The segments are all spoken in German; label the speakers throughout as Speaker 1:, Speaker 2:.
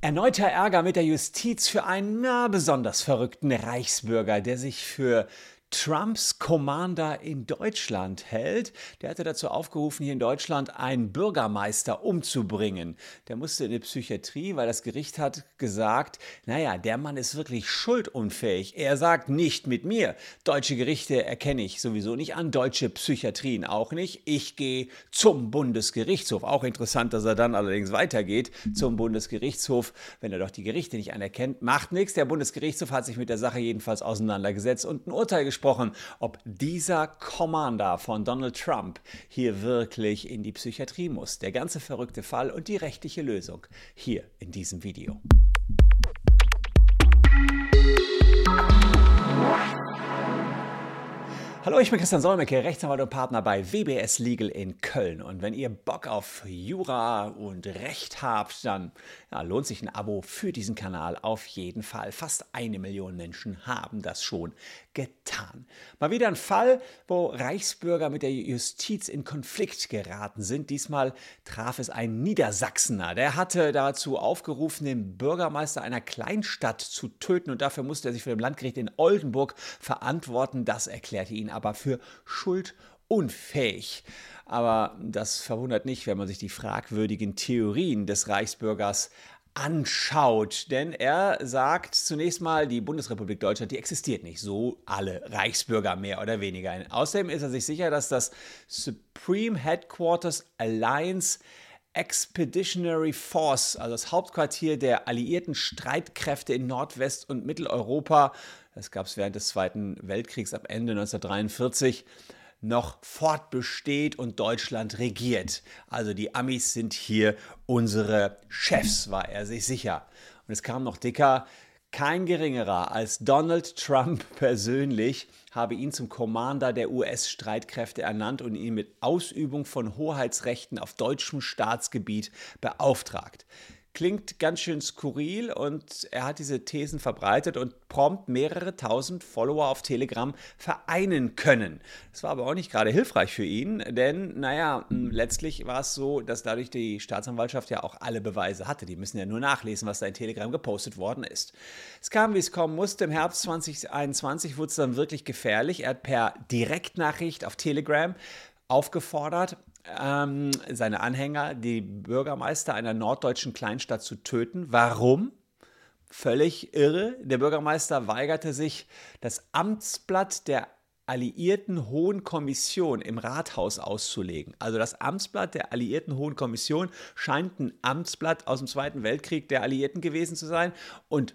Speaker 1: Erneuter Ärger mit der Justiz für einen na, besonders verrückten Reichsbürger, der sich für Trumps Commander in Deutschland hält. Der hatte dazu aufgerufen, hier in Deutschland einen Bürgermeister umzubringen. Der musste in die Psychiatrie, weil das Gericht hat gesagt, naja, der Mann ist wirklich schuldunfähig. Er sagt nicht mit mir. Deutsche Gerichte erkenne ich sowieso nicht an, deutsche Psychiatrien auch nicht. Ich gehe zum Bundesgerichtshof. Auch interessant, dass er dann allerdings weitergeht zum Bundesgerichtshof, wenn er doch die Gerichte nicht anerkennt. Macht nichts. Der Bundesgerichtshof hat sich mit der Sache jedenfalls auseinandergesetzt und ein Urteil gesprochen gesprochen, ob dieser Commander von Donald Trump hier wirklich in die Psychiatrie muss. Der ganze verrückte Fall und die rechtliche Lösung hier in diesem Video. Hallo, ich bin Christian Solmecke, Rechtsanwalt und Partner bei WBS Legal in Köln. Und wenn ihr Bock auf Jura und Recht habt, dann ja, lohnt sich ein Abo für diesen Kanal auf jeden Fall. Fast eine Million Menschen haben das schon getan. Mal wieder ein Fall, wo Reichsbürger mit der Justiz in Konflikt geraten sind. Diesmal traf es ein Niedersachsener. Der hatte dazu aufgerufen, den Bürgermeister einer Kleinstadt zu töten und dafür musste er sich vor dem Landgericht in Oldenburg verantworten. Das erklärte ihn aber für schuldunfähig. Aber das verwundert nicht, wenn man sich die fragwürdigen Theorien des Reichsbürgers anschaut. Denn er sagt zunächst mal, die Bundesrepublik Deutschland, die existiert nicht. So alle Reichsbürger mehr oder weniger. Außerdem ist er sich sicher, dass das Supreme Headquarters Alliance Expeditionary Force, also das Hauptquartier der alliierten Streitkräfte in Nordwest- und Mitteleuropa, das gab es während des Zweiten Weltkriegs ab Ende 1943, noch fortbesteht und Deutschland regiert. Also die Amis sind hier unsere Chefs, war er sich sicher. Und es kam noch dicker, kein geringerer als Donald Trump persönlich habe ihn zum Commander der US-Streitkräfte ernannt und ihn mit Ausübung von Hoheitsrechten auf deutschem Staatsgebiet beauftragt klingt ganz schön skurril und er hat diese Thesen verbreitet und prompt mehrere tausend Follower auf Telegram vereinen können. Das war aber auch nicht gerade hilfreich für ihn, denn naja, letztlich war es so, dass dadurch die Staatsanwaltschaft ja auch alle Beweise hatte. Die müssen ja nur nachlesen, was da in Telegram gepostet worden ist. Es kam, wie es kommen musste. Im Herbst 2021 wurde es dann wirklich gefährlich. Er hat per Direktnachricht auf Telegram aufgefordert, ähm, seine Anhänger, die Bürgermeister einer norddeutschen Kleinstadt zu töten. Warum? Völlig irre. Der Bürgermeister weigerte sich, das Amtsblatt der Alliierten Hohen Kommission im Rathaus auszulegen. Also das Amtsblatt der Alliierten Hohen Kommission scheint ein Amtsblatt aus dem Zweiten Weltkrieg der Alliierten gewesen zu sein. Und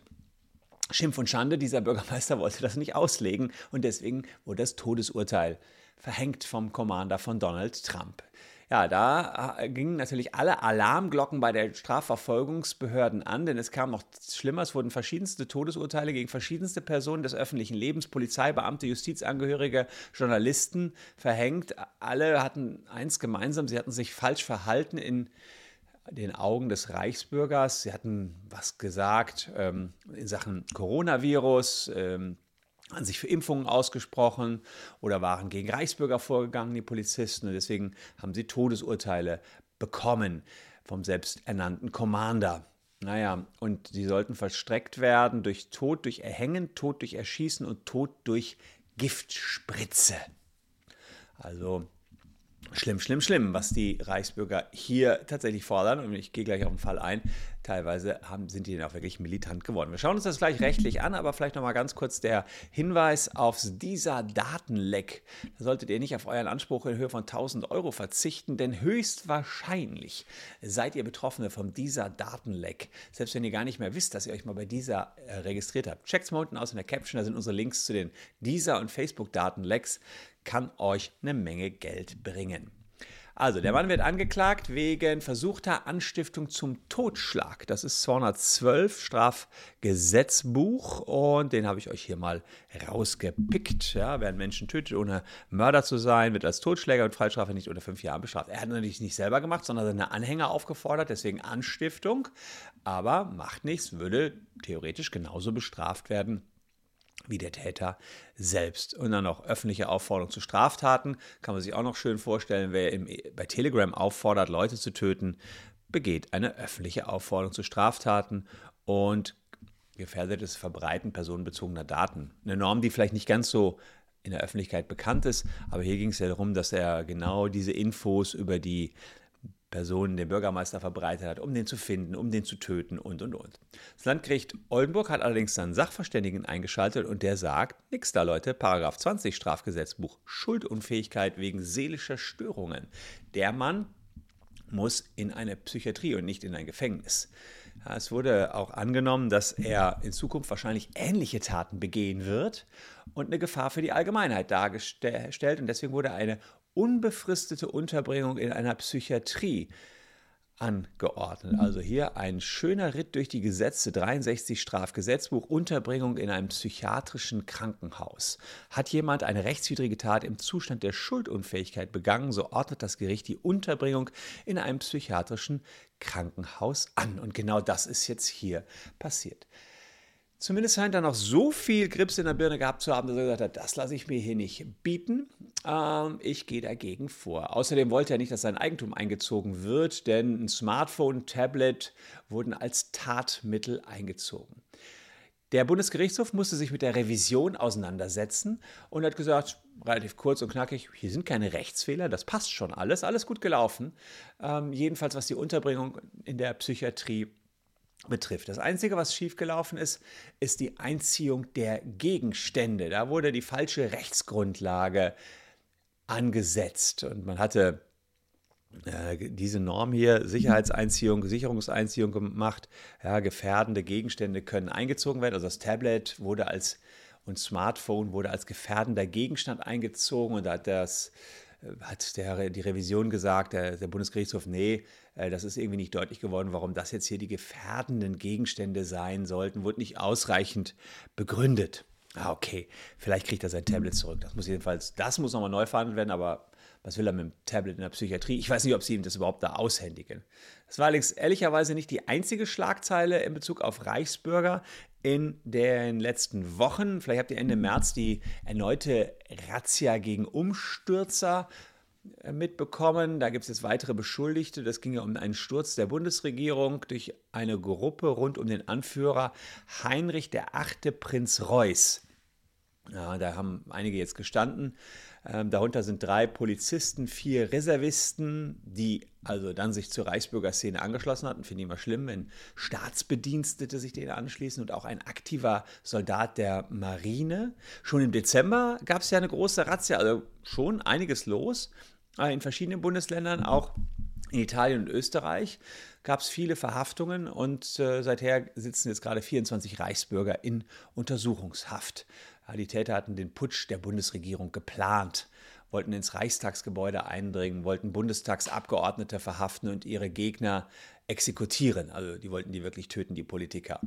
Speaker 1: Schimpf und Schande, dieser Bürgermeister wollte das nicht auslegen und deswegen wurde das Todesurteil verhängt vom Commander von Donald Trump. Ja, da äh, gingen natürlich alle Alarmglocken bei der Strafverfolgungsbehörden an, denn es kam noch schlimmer. Es wurden verschiedenste Todesurteile gegen verschiedenste Personen des öffentlichen Lebens, Polizeibeamte, Justizangehörige, Journalisten verhängt. Alle hatten eins gemeinsam, sie hatten sich falsch verhalten in den Augen des Reichsbürgers. Sie hatten was gesagt ähm, in Sachen Coronavirus. Ähm, an sich für Impfungen ausgesprochen oder waren gegen Reichsbürger vorgegangen, die Polizisten. Und deswegen haben sie Todesurteile bekommen vom selbsternannten Commander. Naja, und sie sollten verstreckt werden durch Tod durch Erhängen, Tod durch Erschießen und Tod durch Giftspritze. Also Schlimm, schlimm, schlimm, was die Reichsbürger hier tatsächlich fordern. Und ich gehe gleich auf den Fall ein. Teilweise haben, sind die dann auch wirklich militant geworden. Wir schauen uns das gleich rechtlich an, aber vielleicht nochmal ganz kurz der Hinweis aufs dieser Datenleck. Da solltet ihr nicht auf euren Anspruch in Höhe von 1000 Euro verzichten, denn höchstwahrscheinlich seid ihr Betroffene vom dieser Datenleck. Selbst wenn ihr gar nicht mehr wisst, dass ihr euch mal bei dieser äh, registriert habt. Checkt's mal unten aus in der Caption, da sind unsere Links zu den dieser und Facebook-Datenlecks kann euch eine Menge Geld bringen. Also, der Mann wird angeklagt wegen versuchter Anstiftung zum Totschlag. Das ist 212 Strafgesetzbuch und den habe ich euch hier mal rausgepickt. Ja, wer einen Menschen tötet, ohne Mörder zu sein, wird als Totschläger mit Freistrafe nicht unter fünf Jahren bestraft. Er hat natürlich nicht selber gemacht, sondern seine Anhänger aufgefordert, deswegen Anstiftung. Aber macht nichts, würde theoretisch genauso bestraft werden wie der Täter selbst. Und dann noch öffentliche Aufforderung zu Straftaten. Kann man sich auch noch schön vorstellen, wer im, bei Telegram auffordert, Leute zu töten, begeht eine öffentliche Aufforderung zu Straftaten und gefährdet das Verbreiten personenbezogener Daten. Eine Norm, die vielleicht nicht ganz so in der Öffentlichkeit bekannt ist, aber hier ging es ja darum, dass er genau diese Infos über die Personen den Bürgermeister verbreitet hat, um den zu finden, um den zu töten und und und. Das Landgericht Oldenburg hat allerdings dann Sachverständigen eingeschaltet und der sagt, nix da Leute, Paragraph 20 Strafgesetzbuch, Schuldunfähigkeit wegen seelischer Störungen. Der Mann muss in eine Psychiatrie und nicht in ein Gefängnis. Es wurde auch angenommen, dass er in Zukunft wahrscheinlich ähnliche Taten begehen wird und eine Gefahr für die Allgemeinheit dargestellt. Und deswegen wurde eine unbefristete Unterbringung in einer Psychiatrie angeordnet. Also hier ein schöner Ritt durch die Gesetze, 63 Strafgesetzbuch, Unterbringung in einem psychiatrischen Krankenhaus. Hat jemand eine rechtswidrige Tat im Zustand der Schuldunfähigkeit begangen, so ordnet das Gericht die Unterbringung in einem psychiatrischen Krankenhaus an. Und genau das ist jetzt hier passiert. Zumindest scheint er noch so viel Grips in der Birne gehabt zu haben, dass er gesagt hat, das lasse ich mir hier nicht bieten. Ähm, ich gehe dagegen vor. Außerdem wollte er nicht, dass sein Eigentum eingezogen wird, denn ein Smartphone, Tablet wurden als Tatmittel eingezogen. Der Bundesgerichtshof musste sich mit der Revision auseinandersetzen und hat gesagt, relativ kurz und knackig, hier sind keine Rechtsfehler, das passt schon alles, alles gut gelaufen. Ähm, jedenfalls was die Unterbringung in der Psychiatrie betrifft. Das Einzige, was schiefgelaufen ist, ist die Einziehung der Gegenstände. Da wurde die falsche Rechtsgrundlage angesetzt und man hatte äh, diese Norm hier, Sicherheitseinziehung, Sicherungseinziehung gemacht. Ja, gefährdende Gegenstände können eingezogen werden. Also das Tablet wurde als und Smartphone wurde als gefährdender Gegenstand eingezogen und da hat das hat der, die Revision gesagt, der, der Bundesgerichtshof, nee, äh, das ist irgendwie nicht deutlich geworden, warum das jetzt hier die gefährdenden Gegenstände sein sollten, wurde nicht ausreichend begründet. Ah, okay, vielleicht kriegt er sein Tablet zurück. Das muss jedenfalls, das muss nochmal neu verhandelt werden, aber was will er mit dem Tablet in der Psychiatrie? Ich weiß nicht, ob sie ihm das überhaupt da aushändigen. Das war allerdings ehrlicherweise nicht die einzige Schlagzeile in Bezug auf Reichsbürger in den letzten Wochen. Vielleicht habt ihr Ende März die erneute Razzia gegen Umstürzer äh, mitbekommen. Da gibt es jetzt weitere Beschuldigte. Das ging ja um einen Sturz der Bundesregierung durch eine Gruppe rund um den Anführer Heinrich der Achte Prinz Reuß. Ja, da haben einige jetzt gestanden. Ähm, darunter sind drei Polizisten, vier Reservisten, die also dann sich zur Reichsbürgerszene angeschlossen hatten. Finde ich immer schlimm, wenn Staatsbedienstete sich denen anschließen und auch ein aktiver Soldat der Marine. Schon im Dezember gab es ja eine große Razzia, also schon einiges los äh, in verschiedenen Bundesländern, auch in Italien und Österreich gab es viele Verhaftungen und äh, seither sitzen jetzt gerade 24 Reichsbürger in Untersuchungshaft. Die Täter hatten den Putsch der Bundesregierung geplant, wollten ins Reichstagsgebäude eindringen, wollten Bundestagsabgeordnete verhaften und ihre Gegner exekutieren. Also die wollten die wirklich töten, die Politiker.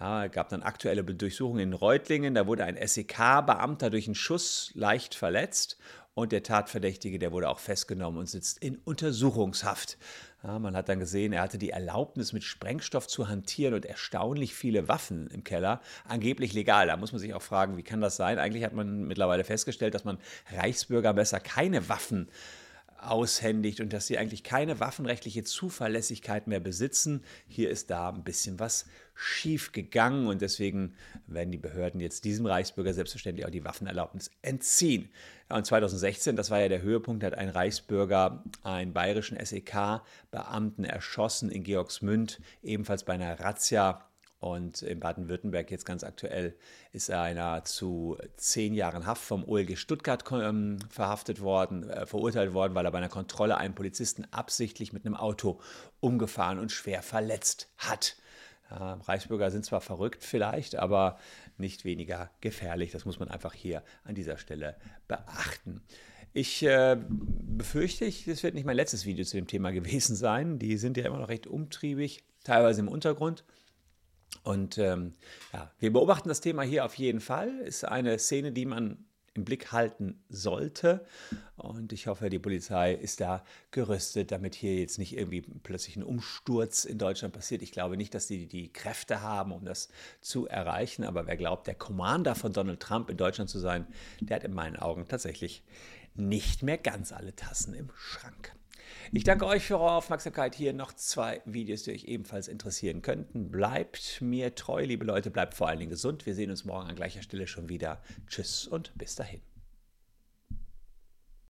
Speaker 1: Ja, gab dann aktuelle Durchsuchungen in Reutlingen. Da wurde ein SEK-Beamter durch einen Schuss leicht verletzt und der Tatverdächtige, der wurde auch festgenommen und sitzt in Untersuchungshaft. Ja, man hat dann gesehen, er hatte die Erlaubnis, mit Sprengstoff zu hantieren und erstaunlich viele Waffen im Keller. Angeblich legal. Da muss man sich auch fragen, wie kann das sein? Eigentlich hat man mittlerweile festgestellt, dass man Reichsbürger besser keine Waffen aushändigt und dass sie eigentlich keine waffenrechtliche Zuverlässigkeit mehr besitzen. Hier ist da ein bisschen was schief gegangen und deswegen werden die Behörden jetzt diesem Reichsbürger selbstverständlich auch die Waffenerlaubnis entziehen. Und 2016, das war ja der Höhepunkt, hat ein Reichsbürger einen bayerischen SEK-Beamten erschossen in Georgsmünd, ebenfalls bei einer Razzia und in Baden-Württemberg jetzt ganz aktuell ist einer zu zehn Jahren Haft vom OLG Stuttgart ähm, verhaftet worden, äh, verurteilt worden, weil er bei einer Kontrolle einen Polizisten absichtlich mit einem Auto umgefahren und schwer verletzt hat. Ja, Reichsbürger sind zwar verrückt vielleicht, aber nicht weniger gefährlich. Das muss man einfach hier an dieser Stelle beachten. Ich äh, befürchte, das wird nicht mein letztes Video zu dem Thema gewesen sein. Die sind ja immer noch recht umtriebig, teilweise im Untergrund. Und ähm, ja, wir beobachten das Thema hier auf jeden Fall. Ist eine Szene, die man im Blick halten sollte. Und ich hoffe, die Polizei ist da gerüstet, damit hier jetzt nicht irgendwie plötzlich ein Umsturz in Deutschland passiert. Ich glaube nicht, dass die die Kräfte haben, um das zu erreichen. Aber wer glaubt, der Commander von Donald Trump in Deutschland zu sein, der hat in meinen Augen tatsächlich nicht mehr ganz alle Tassen im Schrank. Ich danke euch für eure Aufmerksamkeit. Hier noch zwei Videos, die euch ebenfalls interessieren könnten. Bleibt mir treu, liebe Leute, bleibt vor allen Dingen gesund. Wir sehen uns morgen an gleicher Stelle schon wieder. Tschüss und bis dahin.